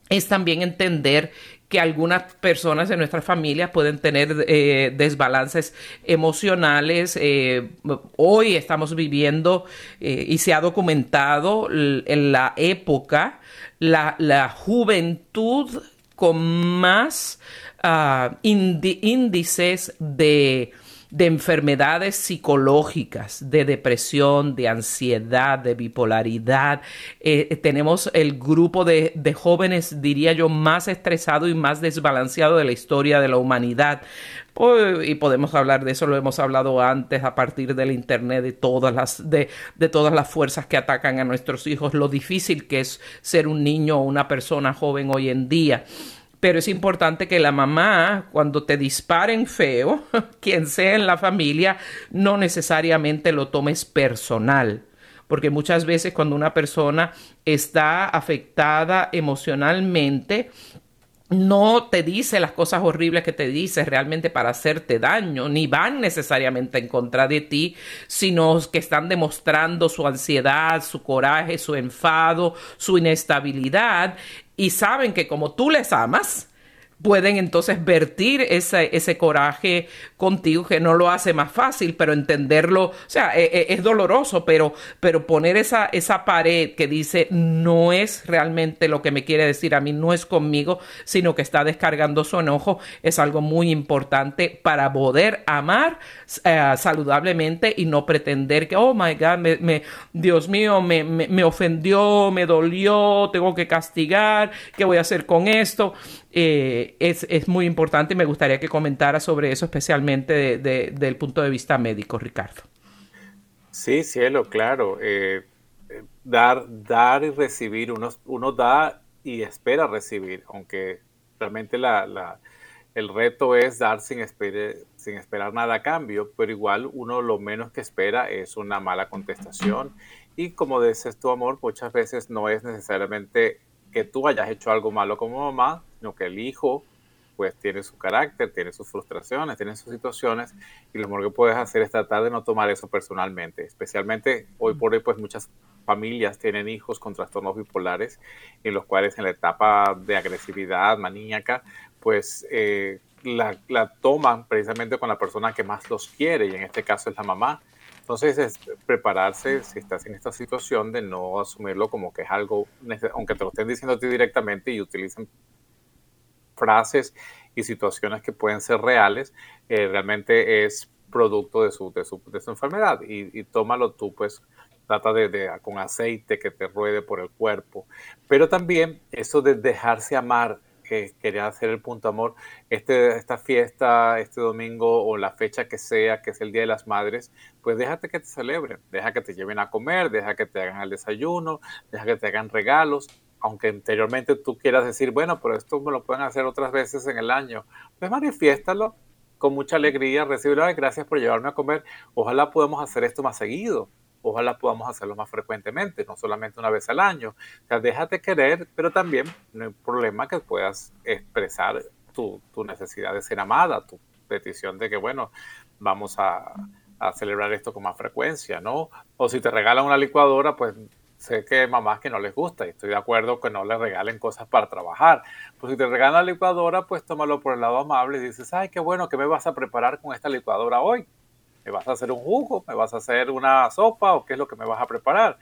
es también entender que algunas personas de nuestras familias pueden tener eh, desbalances emocionales. Eh, hoy estamos viviendo eh, y se ha documentado en la época la, juventud con más ah, índices de de enfermedades psicológicas, de depresión, de ansiedad, de bipolaridad. Eh, eh, tenemos el grupo de, jóvenes, diría yo, más estresado y más desbalanceado de la historia de la humanidad. y podemos hablar de eso, lo hemos hablado antes a partir del Internet, de todas las, de, de todas las fuerzas que atacan a nuestros hijos, lo difícil que es ser un niño o una persona joven hoy en día pero es importante que la mamá, cuando te disparen feo, quien sea en la familia, no necesariamente lo tomes personal. Porque muchas veces cuando una persona está afectada emocionalmente, no te dice las cosas horribles que te dice realmente para hacerte daño, ni van necesariamente en contra de ti, sino que están demostrando su ansiedad, su coraje, su enfado, su inestabilidad y saben que como tú les amas, pueden entonces vertir ese, ese coraje contigo que no lo hace más fácil, pero entenderlo, o sea, e, e, es, doloroso, pero, pero poner esa, esa pared que dice no es realmente lo que me quiere decir a mí, no es conmigo, sino que está descargando su enojo, es algo muy importante para poder amar eh, saludablemente y no pretender que, oh my God, me, Dios mío, me, me ofendió, me dolió, tengo que castigar, ¿qué voy a hacer con esto? Eh, es, es, muy importante y me gustaría que comentara sobre eso, especialmente de, del punto de vista médico, Ricardo. Sí, cielo, claro. Eh, dar, dar y recibir, uno, uno da y espera recibir, aunque realmente la, la, el reto es dar sin, sin esperar nada a cambio, pero igual uno lo menos que espera es una mala contestación. Y como dices tu amor, muchas veces no es necesariamente que tú hayas hecho algo malo como mamá, sino que el hijo pues tiene su carácter, tiene sus frustraciones, tiene sus situaciones y lo mejor que puedes hacer es tratar de no tomar eso personalmente. Especialmente hoy por hoy pues muchas familias tienen hijos con trastornos bipolares en los cuales en la etapa de agresividad maníaca pues eh, la, la toman precisamente con la persona que más los quiere y en este caso es la mamá entonces, es prepararse si estás en esta situación de no asumirlo como que es algo, aunque te lo estén diciendo a ti directamente y utilicen frases y situaciones que pueden ser reales, eh, realmente es producto de su, de su, de su enfermedad y, tómalo tú, pues trata de, de, con aceite que te ruede por el cuerpo. Pero también eso de dejarse amar, que quería hacer el punto amor, este, esta fiesta, este domingo o la fecha que sea, que es el Día de las Madres, pues déjate que te celebren, deja que te lleven a comer, deja que te hagan el desayuno, deja que te hagan regalos, aunque anteriormente tú quieras decir, bueno, pero esto me lo pueden hacer otras veces en el año, pues manifiéstalo con mucha alegría, recibirlo, gracias por llevarme a comer, ojalá podamos hacer esto más seguido, ojalá podamos hacerlo más frecuentemente, no solamente una vez al año. O sea, déjate querer, pero también no hay problema que puedas expresar tu, necesidad de ser amada, tu petición de que, bueno, vamos a, celebrar esto con más frecuencia, ¿no? O si te regalan una licuadora, pues sé que hay mamás que no les gusta y estoy de acuerdo que no les regalen cosas para trabajar. Pues si te regalan la licuadora, pues tómalo por el lado amable y dices, ay, qué bueno, ¿qué me vas a preparar con esta licuadora hoy? ¿Me vas a hacer un jugo? ¿Me vas a hacer una sopa? ¿O qué es lo que me vas a preparar?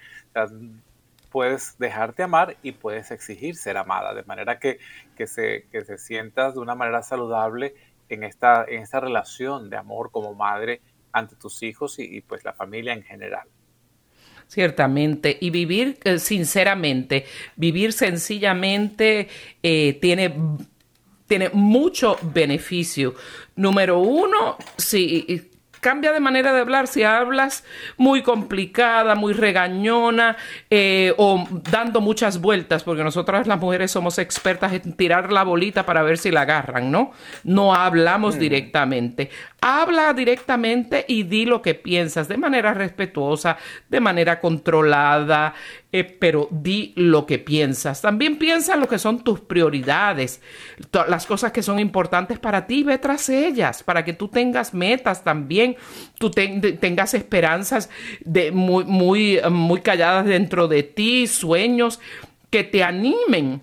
puedes dejarte amar y puedes exigir ser amada, de manera que, que, se, que se sientas de una manera saludable en esta, en esta relación de amor como madre ante tus hijos y, pues la familia en general. Ciertamente, y vivir eh, sinceramente, vivir sencillamente eh, tiene tiene mucho beneficio. Número uno, si cambia de manera de hablar si hablas muy complicada, muy regañona eh, o dando muchas vueltas, porque nosotras las mujeres somos expertas en tirar la bolita para ver si la agarran, ¿no? No hablamos mm. directamente. Habla directamente y di lo que piensas de manera respetuosa, de manera controlada, eh, pero di lo que piensas. También piensa lo que son tus prioridades, las cosas que son importantes para ti, ve tras ellas, para que tú tengas metas también, tú tengas esperanzas muy, muy, muy calladas dentro de ti, sueños que te animen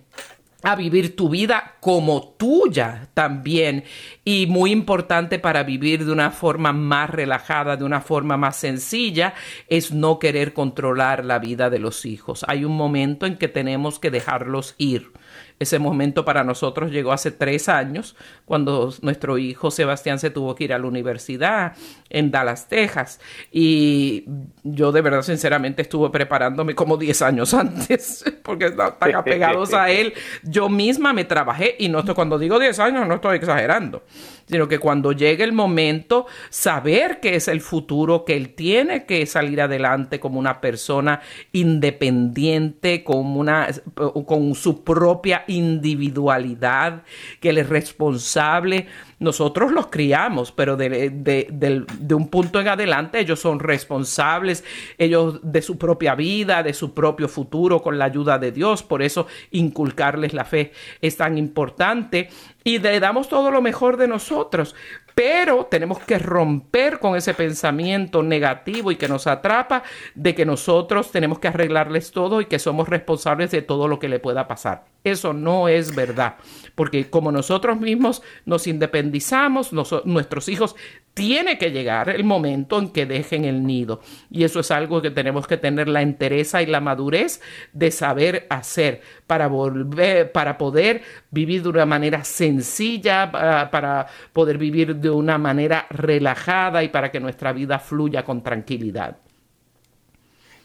a vivir tu vida como tuya también. Y muy importante para vivir de una forma más relajada, de una forma más sencilla, es no querer controlar la vida de los hijos. Hay un momento en que tenemos que dejarlos ir. Ese momento para nosotros llegó hace tres años, cuando nuestro hijo Sebastián se tuvo que ir a la universidad en Dallas, Texas. Y yo de verdad, sinceramente, estuve preparándome como diez años antes, porque están apegados a él. Yo misma me trabajé, y no estoy, cuando digo diez años, no estoy exagerando sino que cuando llegue el momento, saber que es el futuro, que él tiene que salir adelante como una persona independiente, con, una, con su propia individualidad, que él es responsable nosotros los criamos, pero de, un punto en adelante ellos son responsables, ellos de su propia vida, de su propio futuro con la ayuda de Dios. Por eso inculcarles la fe es tan importante y le damos todo lo mejor de nosotros. Pero tenemos que romper con ese pensamiento negativo y que nos atrapa de que nosotros tenemos que arreglarles todo y que somos responsables de todo lo que le pueda pasar. Eso no es verdad, porque como nosotros mismos nos independizamos, nuestros hijos tiene que llegar el momento en que dejen el nido. Y eso es algo que tenemos que tener la entereza y la madurez de saber hacer para volver, para poder vivir de una manera sencilla, para, poder vivir de una manera relajada y para que nuestra vida fluya con tranquilidad.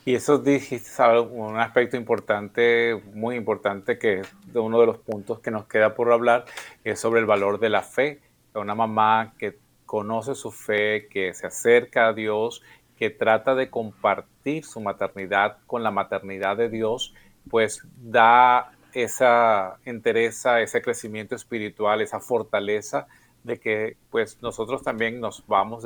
Y eso dijiste un aspecto importante, muy importante, que es uno de los puntos que nos queda por hablar, es sobre el valor de la fe. Una mamá que conoce su fe, que se acerca a Dios, que trata de compartir su maternidad con la maternidad de Dios, pues da esa entereza, ese crecimiento espiritual, esa fortaleza de que pues nosotros también nos vamos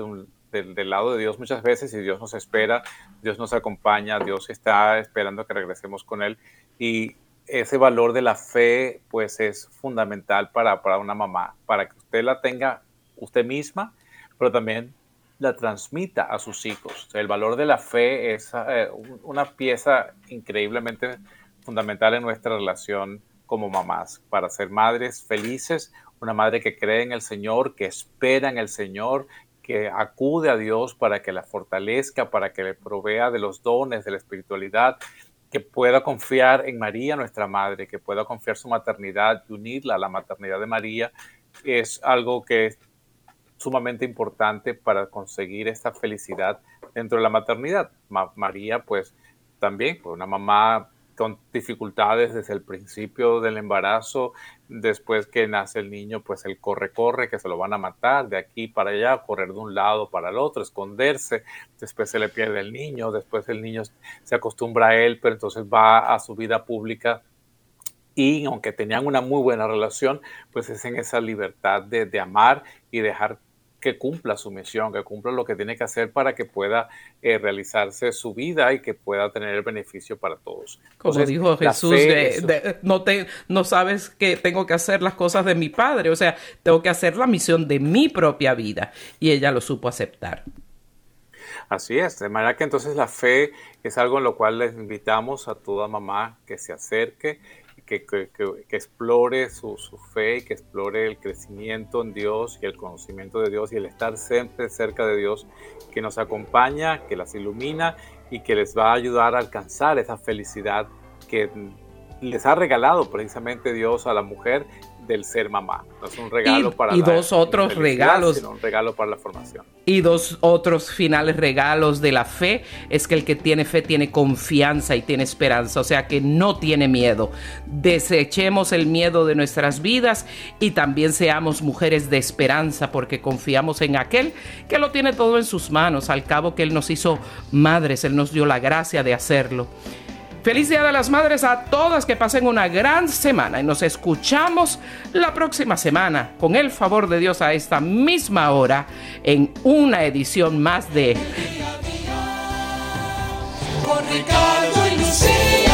del, lado de Dios muchas veces y Dios nos espera, Dios nos acompaña, Dios está esperando que regresemos con Él. Y ese valor de la fe pues es fundamental para, para una mamá, para que usted la tenga usted misma, pero también la transmita a sus hijos. el valor de la fe es eh, una pieza increíblemente fundamental en nuestra relación como mamás, para ser madres felices, una madre que cree en el Señor, que espera en el Señor, que acude a Dios para que la fortalezca, para que le provea de los dones, de la espiritualidad, que pueda confiar en María, nuestra madre, que pueda confiar su maternidad y unirla a la maternidad de María, es algo que sumamente importante para conseguir esta felicidad dentro de la maternidad. María, pues también fue una mamá con dificultades desde el principio del embarazo, después que nace el niño, pues el corre, corre, que se lo van a matar de aquí para allá, correr de un lado para el otro, esconderse, después se le pierde el niño, después el niño se acostumbra a él, pero entonces va a su vida pública. Y aunque tenían una muy buena relación, pues es en esa libertad de, de amar y dejar que cumpla su misión, que cumpla lo que tiene que hacer para que pueda eh, realizarse su vida y que pueda tener el beneficio para todos. Como dijo Jesús, no, te, no sabes que tengo que hacer las cosas de mi padre, o sea, tengo que hacer la misión de mi propia vida y ella lo supo aceptar. Así es, de manera que entonces la fe es algo en lo cual les invitamos a toda mamá que se acerque que, explore su, fe y que explore el crecimiento en Dios y el conocimiento de Dios y el estar siempre cerca de Dios, que nos acompaña, que las ilumina y que les va a ayudar a alcanzar esa felicidad que les ha regalado precisamente Dios a la mujer del ser mamá. No es un regalo para y dos otros regalos, sino un regalo para la formación. Y dos otros finales regalos de la fe es que el que tiene fe tiene confianza y tiene esperanza, o sea que no tiene miedo. Desechemos el miedo de nuestras vidas y también seamos mujeres de esperanza porque confiamos en aquel que lo tiene todo en sus manos. Al cabo que él nos hizo madres, él nos dio la gracia de hacerlo. Feliz Día de las Madres a todas, que pasen una gran semana y nos escuchamos la próxima semana con el favor de Dios a esta misma hora en una edición más de... Con Ricardo y